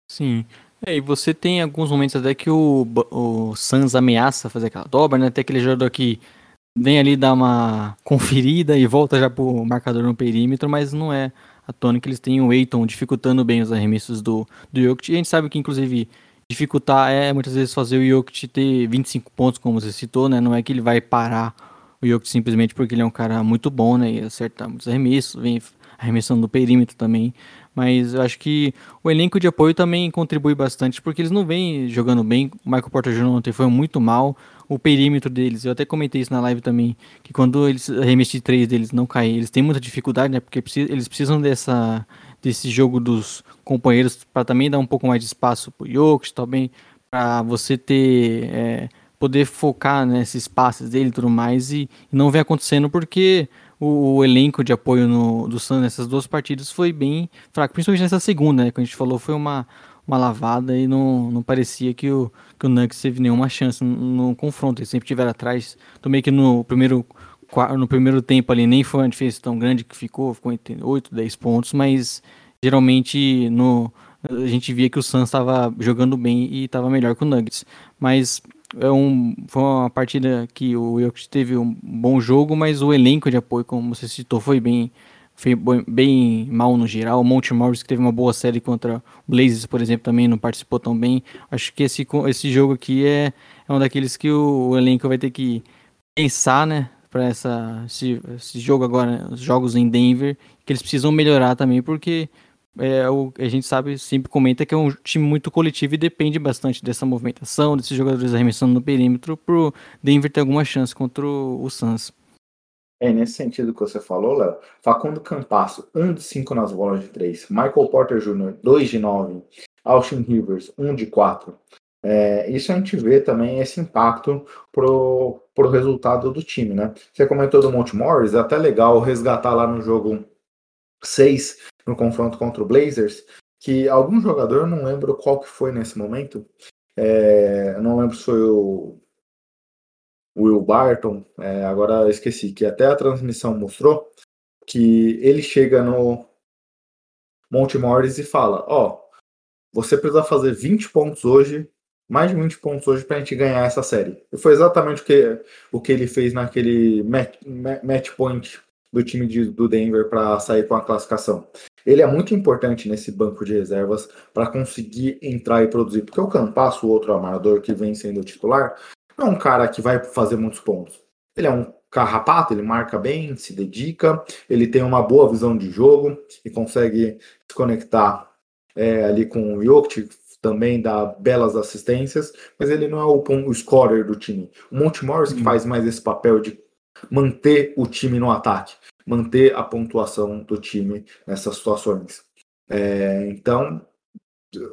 Speaker 2: Sim. É, e você tem alguns momentos até que o, o Suns ameaça fazer aquela dobra, né? Tem aquele jogador que vem ali dar uma conferida e volta já pro marcador no perímetro, mas não é a tônica. Eles têm o Eiton dificultando bem os arremessos do, do Jokic. E a gente sabe que, inclusive, dificultar é muitas vezes fazer o Jokic ter 25 pontos, como você citou, né? Não é que ele vai parar o Jokic simplesmente porque ele é um cara muito bom, né? E acerta muitos arremessos, vem arremessando do perímetro também. Mas eu acho que o elenco de apoio também contribui bastante, porque eles não vêm jogando bem. O Michael Porter Jr. ontem foi muito mal o perímetro deles. Eu até comentei isso na live também, que quando eles arremesso de três deles não caem, eles têm muita dificuldade, né? Porque eles precisam dessa desse jogo dos companheiros para também dar um pouco mais de espaço pro Jokic, também para você ter é, poder focar nesses passes dele e tudo mais e, e não vem acontecendo porque o, o, elenco de apoio no, do Sun nessas duas partidas foi bem fraco, principalmente nessa segunda, né? Que a gente falou foi uma uma lavada e não, não parecia que o, que o Nuggets teve nenhuma chance no, no confronto. Eles sempre estiveram atrás. Tomei que no primeiro, no primeiro tempo ali nem foi uma diferença tão grande que ficou, ficou entre 8, 10 pontos, mas geralmente no, a gente via que o Suns estava jogando bem e estava melhor que o Nuggets. Mas é um, foi uma partida que o Jokic teve um bom jogo, mas o elenco de apoio, como você citou, foi bem foi bem mal no geral. O Monte Morris, que teve uma boa série contra o Blazers, por exemplo, também não participou tão bem. Acho que esse, esse jogo aqui é, é um daqueles que o, o elenco vai ter que pensar, né? para esse, esse jogo agora, né, os jogos em Denver, que eles precisam melhorar também, porque é, o, a gente sabe, sempre comenta que é um time muito coletivo e depende bastante dessa movimentação, desses jogadores arremessando no perímetro, pro Denver ter alguma chance contra o, o Suns.
Speaker 1: É, nesse sentido que você falou, Léo, Facundo Campasso, 1 de 5 nas bolas de 3, Michael Porter Jr., 2 de 9, Austin Rivers, 1 de 4. É, isso a gente vê também esse impacto pro, pro resultado do time, né? Você comentou do Monte Morris, é até legal resgatar lá no jogo 6, no confronto contra o Blazers, que algum jogador, não lembro qual que foi nesse momento, é, não lembro se foi o Will Barton, é, agora esqueci, que até a transmissão mostrou que ele chega no Monte Morris e fala: Ó, oh, você precisa fazer 20 pontos hoje, mais de 20 pontos hoje para a gente ganhar essa série. E foi exatamente o que, o que ele fez naquele match, match point do time de, do Denver para sair com a classificação. Ele é muito importante nesse banco de reservas para conseguir entrar e produzir, porque o Campasso, o outro armador que vem sendo titular, não é um cara que vai fazer muitos pontos. Ele é um carrapato, ele marca bem, se dedica, ele tem uma boa visão de jogo e consegue se conectar é, ali com o Jokic, também dá belas assistências, mas ele não é o, o scorer do time. O Monte Morris que faz mais esse papel de manter o time no ataque, manter a pontuação do time nessas situações. É, então,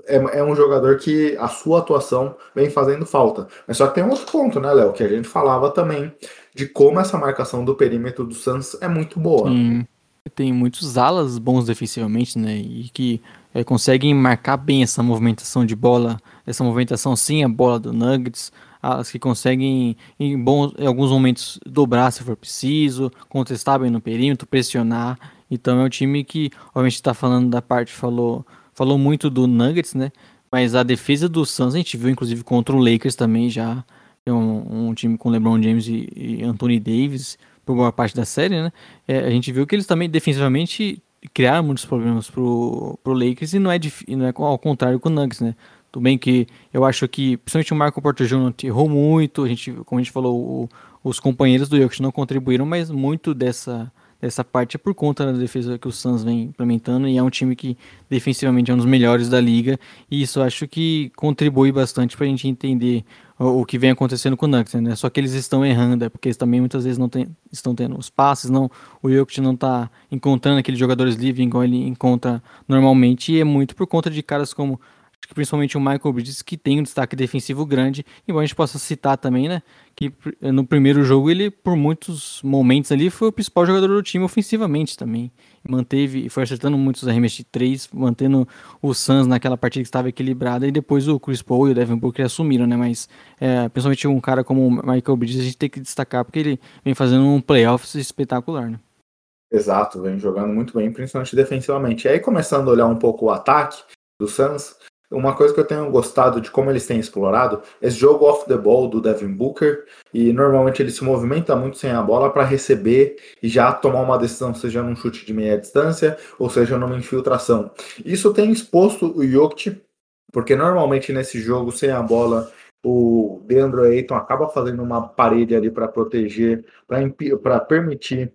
Speaker 1: é, é, um jogador que a sua atuação vem fazendo falta. Mas só que tem um outro ponto, né, Léo? Que a gente falava também de como essa marcação do perímetro do Suns é muito boa.
Speaker 2: Tem muitos alas bons defensivamente, né? E que é, conseguem marcar bem essa movimentação de bola, essa movimentação sim a bola do Nuggets, as que conseguem em, bons, em alguns momentos dobrar se for preciso, contestar bem no perímetro, pressionar. Então é um time que, obviamente, está falando da parte, falou falou muito do Nuggets, né? Mas a defesa do Suns a gente viu, inclusive, contra o Lakers também já. É um, um time com LeBron James e, e Anthony Davis por boa parte da série, né? É, a gente viu que eles também defensivamente criaram muitos problemas pro, pro Lakers e não é, não é ao contrário com o Nuggets, né? Tudo bem que eu acho que, principalmente o Marco Porter Jr. errou muito, a gente, como a gente falou, o, os companheiros do Jokic não contribuíram, mas muito dessa essa parte é por conta da defesa que o Suns vem implementando e é um time que defensivamente é um dos melhores da liga e isso acho que contribui bastante para a gente entender o, o, que vem acontecendo com o Nuggets, né? Só que eles estão errando, é porque eles também muitas vezes não tem, estão tendo os passes, não, o Jokic não está encontrando aqueles jogadores livres igual ele encontra normalmente e é muito por conta de caras como Acho que principalmente o Michael Bridges, que tem um destaque defensivo grande. Embora a gente possa citar também, né? Que no primeiro jogo ele, por muitos momentos ali, foi o principal jogador do time ofensivamente também. Manteve, foi acertando muitos arremessos de três, mantendo o Suns naquela partida que estava equilibrada. E depois o Chris Paul e o Devin Booker assumiram, né? Mas é, principalmente um cara como o Michael Bridges, a gente tem que destacar porque ele vem fazendo um playoffs espetacular, né?
Speaker 1: Exato, vem jogando muito bem, principalmente defensivamente. E aí, começando a olhar um pouco o ataque do Suns, uma coisa que eu tenho gostado de como eles têm explorado é esse jogo off the ball do Devin Booker e normalmente ele se movimenta muito sem a bola para receber e já tomar uma decisão, seja num chute de meia distância ou seja numa infiltração. Isso tem exposto o Jokic, porque normalmente nesse jogo sem a bola o Deandre Ayton acaba fazendo uma parede ali para proteger, para permitir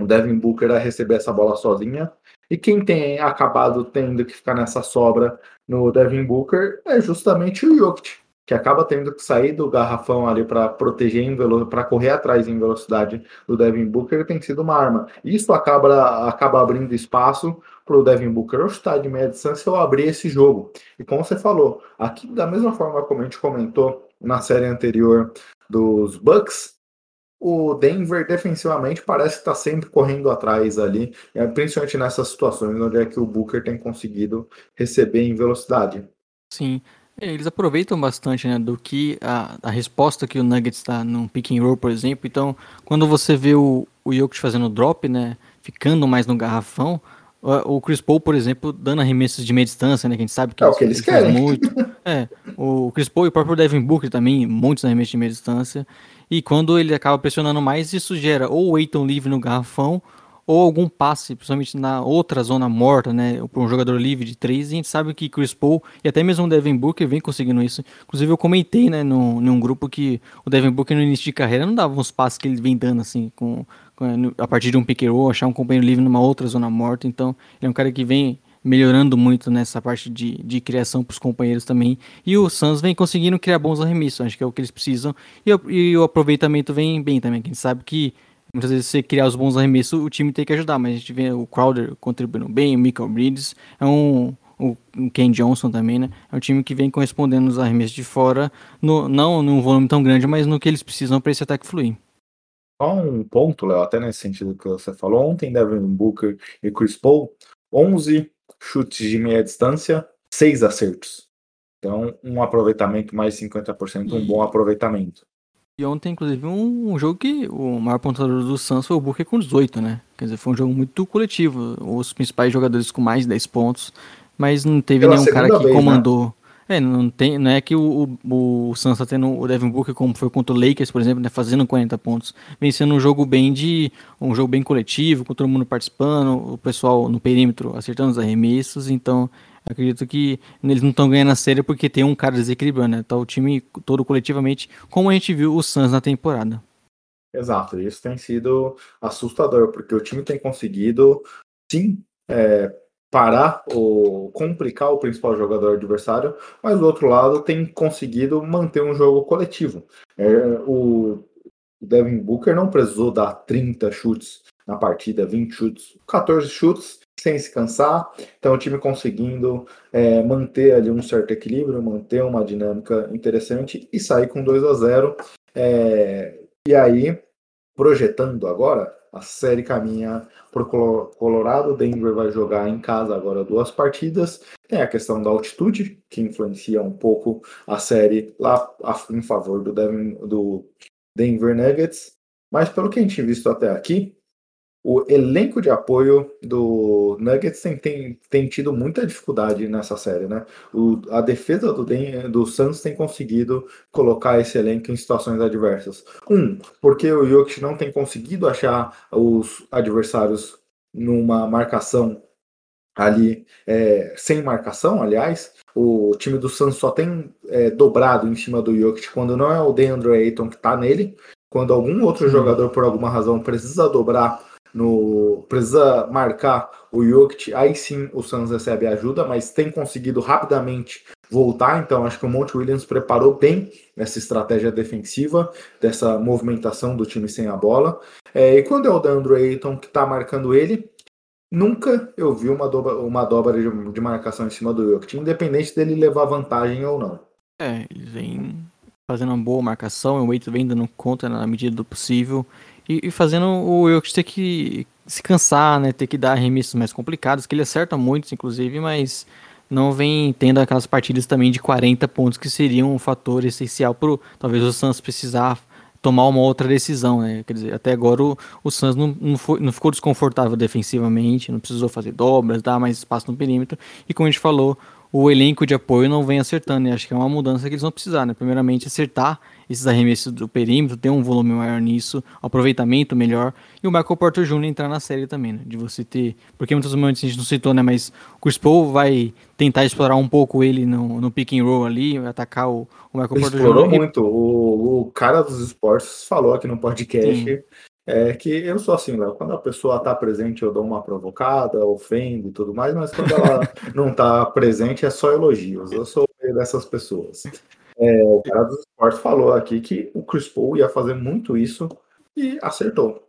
Speaker 1: o Devin Booker a receber essa bola sozinha. E quem tem acabado tendo que ficar nessa sobra no Devin Booker é justamente o Jokic, que acaba tendo que sair do garrafão ali para proteger, para correr atrás em velocidade do Devin Booker, tem sido uma arma. Isso acaba, acaba abrindo espaço para o Devin Booker ou chutar de meia distância ou abrir esse jogo. E como você falou, aqui da mesma forma como a gente comentou na série anterior dos Bucks, o Denver defensivamente parece estar sempre correndo atrás ali, é, principalmente nessas situações onde é que o Booker tem conseguido receber em velocidade.
Speaker 2: Sim, é, eles aproveitam bastante né, do que a, a resposta que o Nuggets está no pick and roll, por exemplo. Então, quando você vê o, o Jokic fazendo drop, né, ficando mais no garrafão, o Chris Paul, por exemplo, dando arremessos de meia distância, né? Que a gente sabe que
Speaker 1: é o que eles querem.
Speaker 2: muito. é, o Chris Paul e o próprio Devin Booker também, muitos arremessos de meia distância. E quando ele acaba pressionando mais, isso gera ou o Eiton livre no garrafão, ou algum passe, principalmente na outra zona morta, né, para um jogador livre de três, e a gente sabe que Chris Paul e até mesmo o Devin Booker vem conseguindo isso. Inclusive eu comentei, né, no, num grupo que o Devin Booker no início de carreira não dava uns passes que ele vem dando assim, com, com a partir de um pick roll, achar um companheiro livre numa outra zona morta, então ele é um cara que vem melhorando muito nessa parte de, de criação para os companheiros também. E o Suns vem conseguindo criar bons arremessos, acho que é o que eles precisam. E, e o aproveitamento vem bem também, a gente sabe que muitas vezes você criar os bons arremessos, o time tem que ajudar, mas a gente vê o Crowder contribuindo bem, o Michael Bridges, é um, o Ken Johnson também, né? É um time que vem correspondendo nos arremessos de fora, no, não num volume tão grande, mas no que eles precisam para esse ataque fluir.
Speaker 1: Só um ponto, Léo, até nesse sentido que você falou. Ontem, Devin Booker e Chris Paul, 11 chutes de meia distância, seis acertos. Então, um aproveitamento mais 50%, um bom aproveitamento.
Speaker 2: E ontem, inclusive, um, um, jogo que o maior pontuador do Suns foi o Booker com 18, né? Quer dizer, foi um jogo muito coletivo. Os principais jogadores com mais de 10 pontos, mas não teve Pela nenhum cara que vez, né? comandou. Né? É, não, tem, não é que o, o, o Suns tá tendo o Devin Booker como foi contra o Lakers, por exemplo, né, fazendo 40 pontos. Vencendo um jogo bem de. um jogo bem coletivo, com todo mundo participando, o pessoal no perímetro acertando os arremessos, então acredito que eles não estão ganhando a série porque tem um cara desequilibrando, né? Tá o time todo coletivamente, como a gente viu o Suns na temporada.
Speaker 1: Exato, isso tem sido assustador, porque o time tem conseguido, sim, é, parar ou complicar o principal jogador adversário, mas do outro lado tem conseguido manter um jogo coletivo. É, o Devin Booker não precisou dar 30 chutes na partida, 20 chutes, 14 chutes sem se cansar. Então o time conseguindo é, manter ali um certo equilíbrio, manter uma dinâmica interessante e sair com 2 a 0. É, e aí, projetando agora, a série caminha para o Colorado. Denver vai jogar em casa agora duas partidas. Tem a questão da altitude, que influencia um pouco a série lá em favor do, Denver Nuggets. Mas pelo que a gente visto até aqui, o elenco de apoio do Nuggets tem, tem, tem tido muita dificuldade nessa série, né? O, a defesa do, do Suns tem conseguido colocar esse elenco em situações adversas. Um, porque o Jokic não tem conseguido achar os adversários numa marcação ali é, sem marcação, aliás, o time do Suns só tem é, dobrado em cima do Jokic quando não é o DeAndre Ayton que está nele, quando algum outro jogador por alguma razão precisa dobrar no precisa marcar o Jokic, aí sim o Suns recebe ajuda, mas tem conseguido rapidamente voltar, então acho que o Monte Williams preparou bem essa estratégia defensiva, dessa movimentação do time sem a bola. É, e quando é o Deandre Ayton que está marcando ele, nunca eu vi uma dobra, uma dobra de, de marcação em cima do Jokic, independente dele levar vantagem ou não.
Speaker 2: É, ele vem fazendo uma boa marcação, o Ayton vem dando conta na medida do possível e, e fazendo o Jokic ter que se cansar, né? Ter que dar arremessos mais complicados, que ele acerta muitos, inclusive, mas não vem tendo aquelas partidas também de 40 pontos que seriam um fator essencial para talvez o Suns precisar tomar uma outra decisão, né? Quer dizer, até agora o, o Suns não, não, foi, não ficou desconfortável defensivamente, não precisou fazer dobras, dar mais espaço no perímetro, e como a gente falou, o elenco de apoio não vem acertando, e acho que é uma mudança que eles vão precisar, né? Primeiramente, acertar esses arremessos do perímetro, ter um volume maior nisso, aproveitamento melhor, e o Michael Porter Jr. entrar na série também, né? De você ter. Porque muitos momentos a gente não citou, né? Mas o Chris Paul vai tentar explorar um pouco ele no, no pick and roll ali, atacar o, o Michael
Speaker 1: Porter Jr. Explorou muito. O, o cara dos esportes falou aqui no podcast. Sim. É que eu sou assim, Léo. Quando a pessoa está presente, eu dou uma provocada, ofendo e tudo mais, mas quando ela não está presente, é só elogios. Eu sou dessas pessoas. É, o cara dos esportes falou aqui que o Chris Paul ia fazer muito isso e acertou.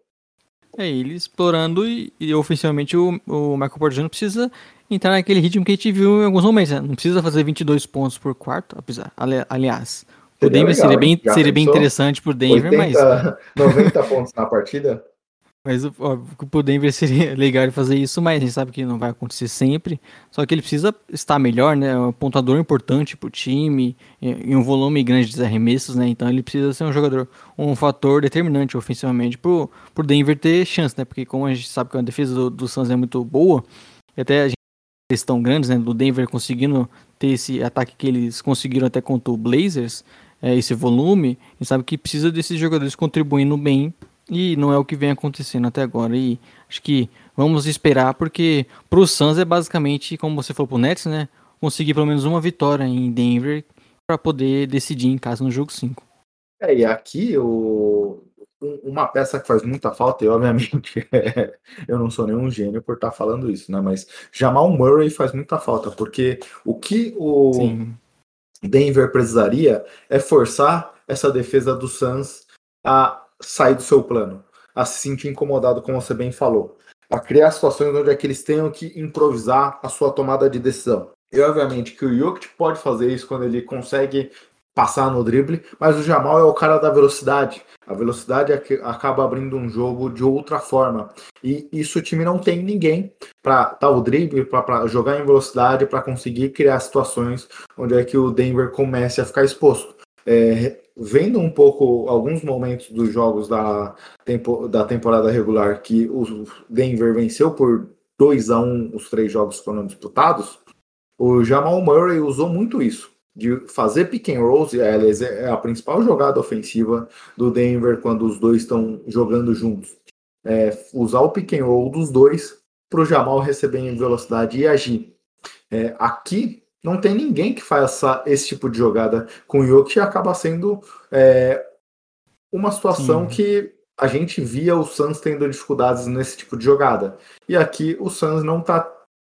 Speaker 2: É, ele explorando e, e oficialmente o, o Michael Porter Jr. precisa entrar naquele ritmo que a gente viu em alguns momentos. Né? Não precisa fazer 22 pontos por quarto, apesar, aliás. O Denver legal, seria bem, seria bem interessante pro Denver, 80,
Speaker 1: mas. 90 pontos na partida.
Speaker 2: Mas o Denver seria legal fazer isso, mas a gente sabe que não vai acontecer sempre. Só que ele precisa estar melhor, né? É um pontuador importante pro time, em um volume grande de arremessos, né? Então ele precisa ser um jogador, um fator determinante ofensivamente pro, pro Denver ter chance, né? Porque como a gente sabe que a defesa do, do Suns é muito boa, e até a gente eles tão grandes, né? Do Denver conseguindo ter esse ataque que eles conseguiram até contra o Blazers, é, esse volume, a gente sabe que precisa desses jogadores contribuindo bem E não é o que vem acontecendo até agora. E acho que vamos esperar, porque pro Suns é basicamente, como você falou pro Nets, né? Conseguir pelo menos uma vitória em Denver para poder decidir em casa no jogo 5.
Speaker 1: É, e aqui o, uma peça que faz muita falta, e obviamente eu não sou nenhum gênio por estar falando isso, né? Mas Jamal Murray faz muita falta, porque o que o Sim. Denver precisaria é forçar essa defesa do Suns a sair do seu plano, a se sentir incomodado, como você bem falou, a criar situações onde é que eles tenham que improvisar a sua tomada de decisão. E obviamente que o Jokic pode fazer isso quando ele consegue passar no drible, mas o Jamal é o cara da velocidade. A velocidade é acaba abrindo um jogo de outra forma. E isso o time não tem ninguém para dar o drible, para jogar em velocidade, para conseguir criar situações onde é que o Denver comece a ficar exposto. É, vendo um pouco alguns momentos dos jogos da, tempo, da temporada regular que o Denver venceu por 2 a 1 os três jogos foram disputados, o Jamal Murray usou muito isso de fazer pick and rolls, e aliás, é a principal jogada ofensiva do Denver quando os dois estão jogando juntos. É usar o pick and roll dos dois para o Jamal receber em velocidade e agir. É, aqui não tem ninguém que faça esse tipo de jogada com o Jokic e acaba sendo é, uma situação Sim. que a gente via o Suns tendo dificuldades nesse tipo de jogada. E aqui o Suns não está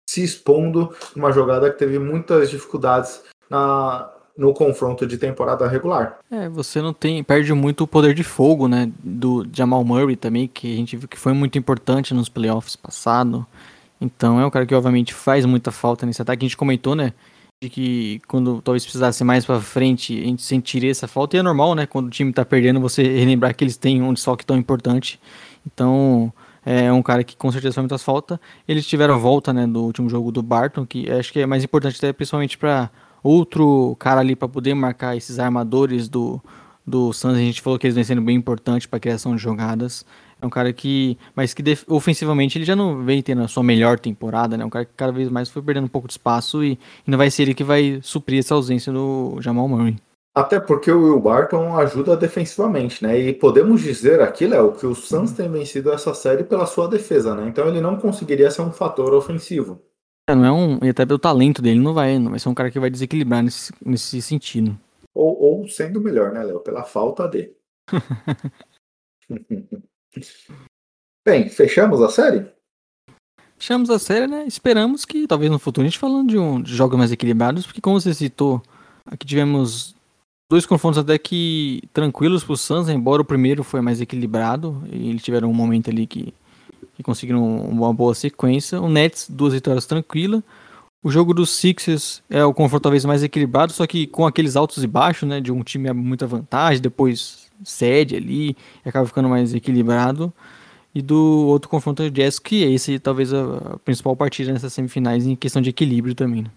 Speaker 1: se expondo numa jogada que teve muitas dificuldades na, no confronto de temporada regular.
Speaker 2: É, você não tem. Perde muito o poder de fogo, né? Do Jamal Murray também, que a gente viu que foi muito importante nos playoffs passado. Então é um cara que obviamente faz muita falta nesse ataque. A gente comentou, né? De que quando talvez precisasse mais para frente, a gente sentiria essa falta. E é normal, né? Quando o time tá perdendo, você relembrar que eles têm um desfalque tão importante. Então, é um cara que com certeza faz muitas falta. Eles tiveram volta, né, do último jogo do Barton, que acho que é mais importante até principalmente para outro cara ali para poder marcar esses armadores do, do Suns. A gente falou que eles vêm sendo bem importantes para a criação de jogadas. É um cara que, mas que ofensivamente ele já não vem tendo a sua melhor temporada, né? Um cara que cada vez mais foi perdendo um pouco de espaço e não vai ser ele que vai suprir essa ausência do Jamal Murray.
Speaker 1: Até porque o Will Barton ajuda defensivamente, né? E podemos dizer aqui, Léo, que o Suns tem vencido essa série pela sua defesa, né? Então ele não conseguiria ser um fator ofensivo.
Speaker 2: É, não é um. E até pelo talento dele, não vai, não vai ser um cara que vai desequilibrar nesse, nesse sentido.
Speaker 1: Ou, ou sendo melhor, né, Léo? Pela falta de. Bem, fechamos a série?
Speaker 2: Fechamos a série, né? Esperamos que talvez no futuro a gente falando de, um, de jogos mais equilibrados, porque como você citou, aqui tivemos dois confrontos até que tranquilos pro Suns, embora o primeiro foi mais equilibrado, e eles tiveram um momento ali que que conseguiram uma boa sequência. O Nets, duas vitórias tranquilas. O jogo dos Sixers é o confronto talvez mais equilibrado, só que com aqueles altos e baixos, né? De um time é muita vantagem, depois cede ali e acaba ficando mais equilibrado. E do outro confronto é o Jazz, que é esse talvez a, principal partida nessas semifinais em questão de equilíbrio também. Né?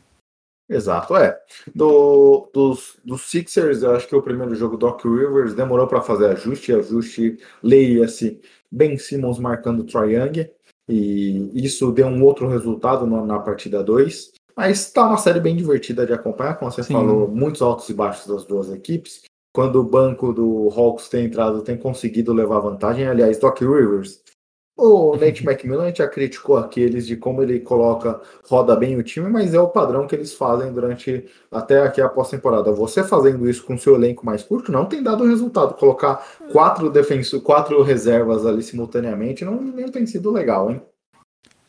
Speaker 1: Exato, é. Do, dos, dos Sixers, eu acho que o primeiro jogo Doc Rivers demorou para fazer ajuste, ajuste, leia-se Ben Simmons marcando Troy Young, e isso deu um outro resultado na, na partida 2. Mas tá uma série bem divertida de acompanhar, como você Sim. falou, muitos altos e baixos das duas equipes. Quando o banco do Hawks tem entrado, tem conseguido levar vantagem. Aliás, Doc Rivers o Nate McMillan já criticou aqueles de como ele coloca, roda bem o time, mas é o padrão que eles fazem durante até aqui a pós-temporada. Você fazendo isso com seu elenco mais curto não tem dado resultado. Colocar quatro defensores, quatro reservas ali simultaneamente não, não tem sido legal, hein?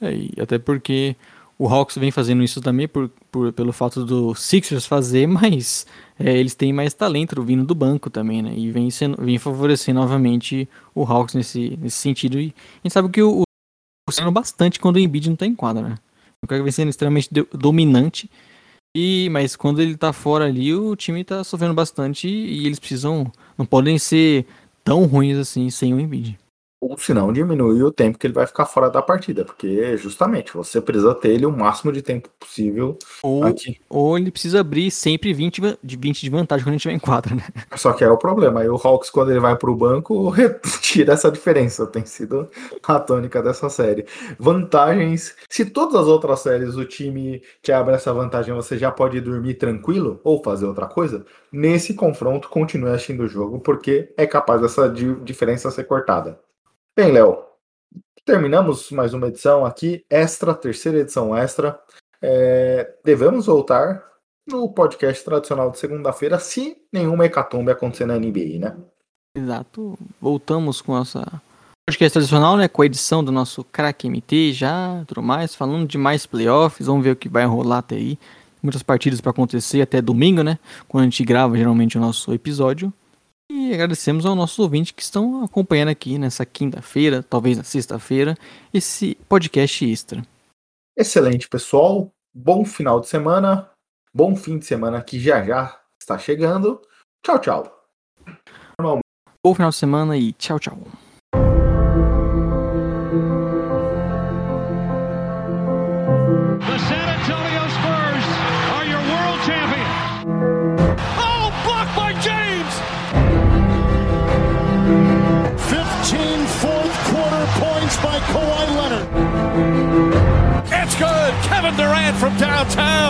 Speaker 2: É, e até porque o Hawks vem fazendo isso também por, por pelo fato do Sixers fazer, mas é, eles têm mais talento vindo do banco também, né? E vem, sendo, vem favorecer novamente o Hawks nesse, nesse sentido. E a gente sabe que o, o sendo bastante quando o Embiid não tá em quadra, né? O cara vem sendo extremamente dominante. E, mas quando ele tá fora ali, o time tá sofrendo bastante e eles precisam. Não podem ser tão ruins assim sem o Embiid
Speaker 1: ou se não diminuir o tempo que ele vai ficar fora da partida, porque justamente você precisa ter ele o máximo de tempo possível
Speaker 2: ou, aqui. Ou ele precisa abrir sempre 20 de, 20 de vantagem quando a gente tiver em quadra, né?
Speaker 1: Só que é o problema, aí o Hawks quando ele vai para o banco tira essa diferença, tem sido a tônica dessa série. Vantagens, se todas as outras séries o time que abre essa vantagem você já pode dormir tranquilo ou fazer outra coisa, nesse confronto continue assistindo o jogo porque é capaz dessa diferença ser cortada. Bem, Léo, terminamos mais uma edição aqui, extra, terceira edição extra. É, devemos voltar no podcast tradicional de segunda-feira, se nenhuma hecatombe acontecer na NBA, né?
Speaker 2: Exato. Voltamos com nossa podcast tradicional, né? Com a edição do nosso crack MT já, tudo mais, falando de mais playoffs, vamos ver o que vai rolar até aí. Muitas partidas para acontecer até domingo, né? Quando a gente grava geralmente o nosso episódio. E agradecemos aos nossos ouvintes que estão acompanhando aqui nessa quinta-feira, talvez na sexta-feira, esse podcast extra.
Speaker 1: Excelente, pessoal. Bom final de semana. Bom fim de semana que já já está chegando. Tchau, tchau.
Speaker 2: Bom final de semana e tchau, tchau.
Speaker 3: time.